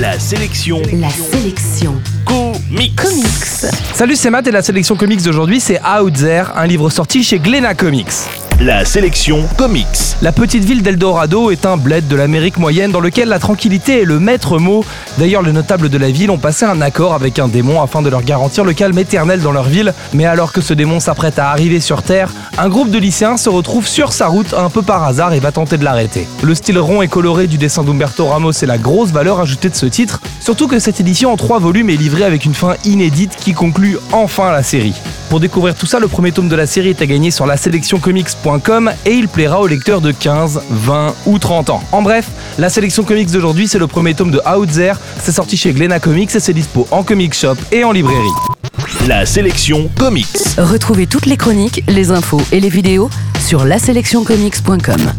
La sélection La sélection comics. comics. Salut, c'est Matt et la sélection comics d'aujourd'hui, c'est Out There, un livre sorti chez Glénat Comics. La sélection comics. La petite ville d'Eldorado est un bled de l'Amérique moyenne dans lequel la tranquillité est le maître mot. D'ailleurs, les notables de la ville ont passé un accord avec un démon afin de leur garantir le calme éternel dans leur ville. Mais alors que ce démon s'apprête à arriver sur Terre, un groupe de lycéens se retrouve sur sa route un peu par hasard et va tenter de l'arrêter. Le style rond et coloré du dessin d'Umberto Ramos est la grosse valeur ajoutée de ce titre, surtout que cette édition en trois volumes est livrée avec une fin inédite qui conclut enfin la série. Pour découvrir tout ça, le premier tome de la série est à gagner sur la sélectioncomics.com et il plaira aux lecteurs de 15, 20 ou 30 ans. En bref, la sélection comics d'aujourd'hui, c'est le premier tome de Out There, c'est sorti chez Glénat Comics et c'est dispo en comic shop et en librairie. La sélection comics. Retrouvez toutes les chroniques, les infos et les vidéos sur laselectioncomics.com.